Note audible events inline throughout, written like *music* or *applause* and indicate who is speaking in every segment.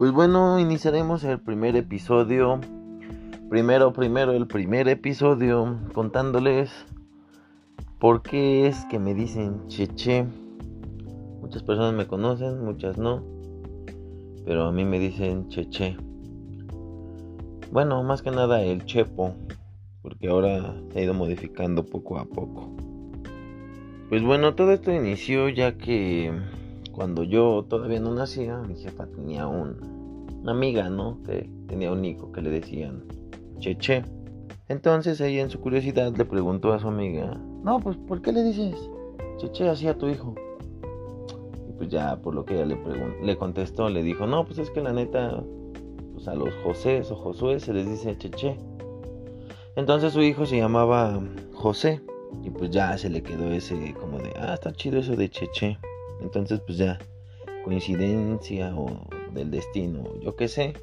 Speaker 1: Pues bueno, iniciaremos el primer episodio. Primero, primero, el primer episodio contándoles por qué es que me dicen cheche. Muchas personas me conocen, muchas no. Pero a mí me dicen cheche. Bueno, más que nada el chepo. Porque ahora se ha ido modificando poco a poco. Pues bueno, todo esto inició ya que cuando yo todavía no nacía, mi jefa tenía una amiga, ¿no? Que tenía un hijo que le decían Cheche. Entonces ella en su curiosidad le preguntó a su amiga, no, pues ¿por qué le dices Cheche así a tu hijo? Y pues ya por lo que ella le, le contestó, le dijo, no, pues es que la neta, pues a los José o Josué se les dice Cheche. Entonces su hijo se llamaba José. Y pues ya se le quedó ese como de, ah, está chido eso de Cheche. Entonces pues ya, coincidencia o del destino, yo qué sé.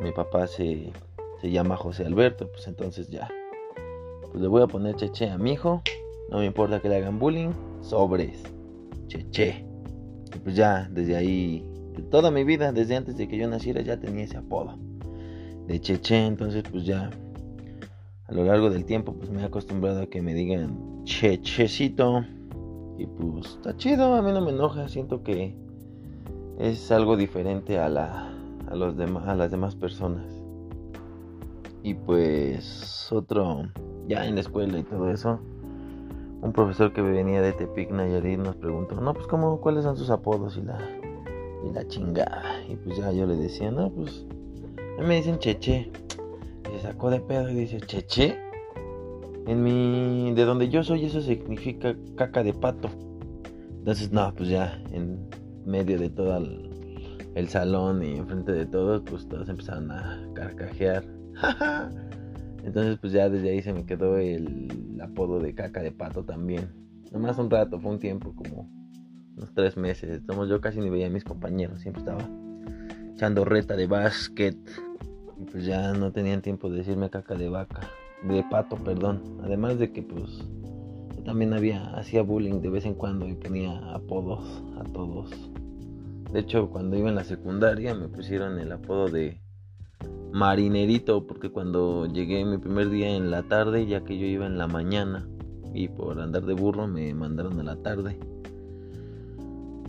Speaker 1: Mi papá se, se llama José Alberto, pues entonces ya. Pues le voy a poner Cheche a mi hijo. No me importa que le hagan bullying. Sobres. Cheche. Y pues ya, desde ahí, toda mi vida, desde antes de que yo naciera, ya tenía ese apodo. De Cheche, entonces pues ya a lo largo del tiempo pues me he acostumbrado a que me digan chechecito y pues está chido, a mí no me enoja, siento que es algo diferente a la a los a las demás personas. Y pues otro ya en la escuela y todo eso, un profesor que venía de Tepic Nayarit nos preguntó, "No, pues cómo cuáles son sus apodos y la y la chingada." Y pues ya yo le decía, "No, pues me dicen Cheche." se sacó de pedo y dice, cheche. En mi. De donde yo soy, eso significa caca de pato. Entonces, no, pues ya, en medio de todo el, salón y enfrente de todos, pues todos empezaron a carcajear. *laughs* Entonces, pues ya desde ahí se me quedó el apodo de caca de pato también. Nomás un rato, fue un tiempo como unos tres meses. Entonces, yo casi ni veía a mis compañeros, siempre estaba echando reta de básquet pues ya no tenían tiempo de decirme caca de vaca, de pato, perdón. Además de que pues también había, hacía bullying de vez en cuando y ponía apodos a todos. De hecho, cuando iba en la secundaria me pusieron el apodo de marinerito, porque cuando llegué mi primer día en la tarde, ya que yo iba en la mañana, y por andar de burro me mandaron a la tarde.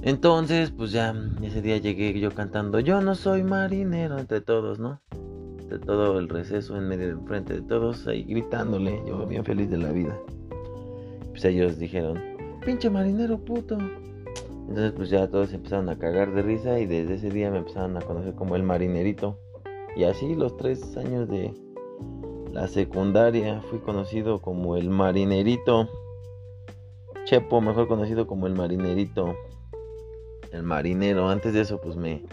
Speaker 1: Entonces, pues ya ese día llegué yo cantando, yo no soy marinero entre todos, ¿no? de todo el receso en medio frente de todos ahí gritándole, yo bien feliz de la vida. Pues ellos dijeron, pinche marinero puto. Entonces pues ya todos empezaron a cagar de risa y desde ese día me empezaron a conocer como el marinerito. Y así los tres años de la secundaria fui conocido como el marinerito. Chepo, mejor conocido como el marinerito. El marinero. Antes de eso pues me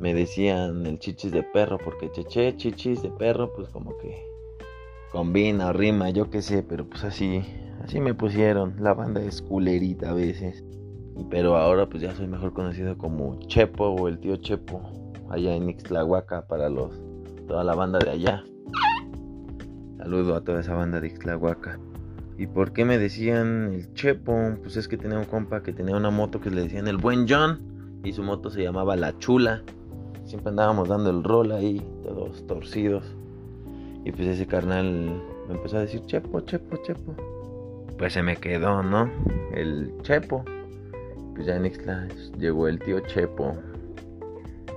Speaker 1: me decían el chichis de perro, porque cheche, chichis de perro, pues como que combina, rima, yo qué sé, pero pues así, así me pusieron. La banda es culerita a veces. Pero ahora pues ya soy mejor conocido como Chepo o el tío Chepo, allá en Ixtlahuaca para los, toda la banda de allá. Saludo a toda esa banda de Ixtlahuaca. ¿Y por qué me decían el Chepo? Pues es que tenía un compa que tenía una moto que le decían el buen John y su moto se llamaba La Chula. Siempre andábamos dando el rol ahí, todos torcidos. Y pues ese carnal me empezó a decir, Chepo, Chepo, Chepo. Pues se me quedó, ¿no? El Chepo. Pues ya en Ixtla llegó el tío Chepo.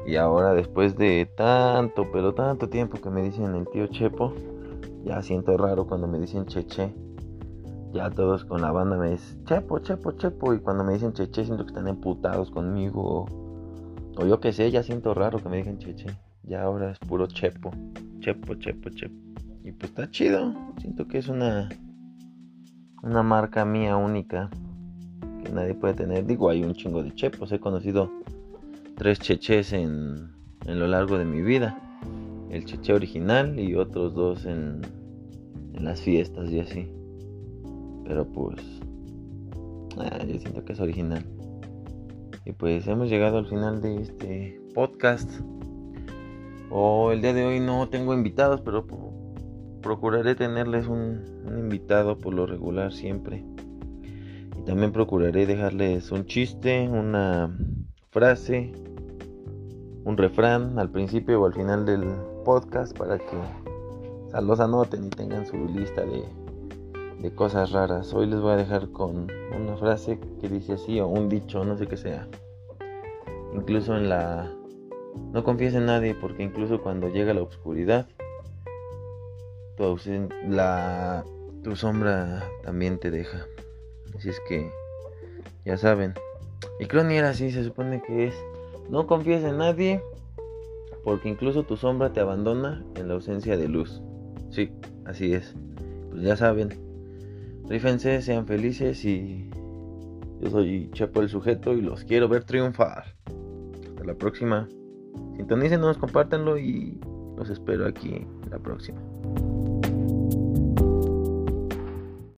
Speaker 1: Y ahora después de tanto, pero tanto tiempo que me dicen el tío Chepo, ya siento raro cuando me dicen Cheche. Ya todos con la banda me dicen Chepo, Chepo, Chepo. Y cuando me dicen Cheche siento que están emputados conmigo o yo que sé, ya siento raro que me digan cheche. Ya ahora es puro chepo. Chepo, chepo, chepo. Y pues está chido. Siento que es una. Una marca mía única. Que nadie puede tener. Digo, hay un chingo de chepos. He conocido tres cheches en, en lo largo de mi vida. El cheche original y otros dos en, en las fiestas y así. Pero pues. Ah, yo siento que es original. Y pues hemos llegado al final de este podcast. O el día de hoy no tengo invitados, pero procuraré tenerles un, invitado por lo regular siempre. Y también procuraré dejarles un chiste, una frase un refrán al principio o al final del podcast para que los anoten y tengan su lista de, de cosas raras. Hoy les voy a dejar con una frase que dice así o un dicho, no sé qué sea. Incluso en la... No confíes en nadie porque incluso cuando llega la oscuridad, tu, la, tu sombra también te deja. Así es que, ya saben. Y Crony era así, se supone que es, no confíes en nadie porque incluso tu sombra te abandona en la ausencia de luz. Sí, así es. Pues ya saben. Rífense, sean felices y yo soy Chapo el sujeto y los quiero ver triunfar. Hasta la próxima. Sintonícenos, compártanlo y los espero aquí la próxima.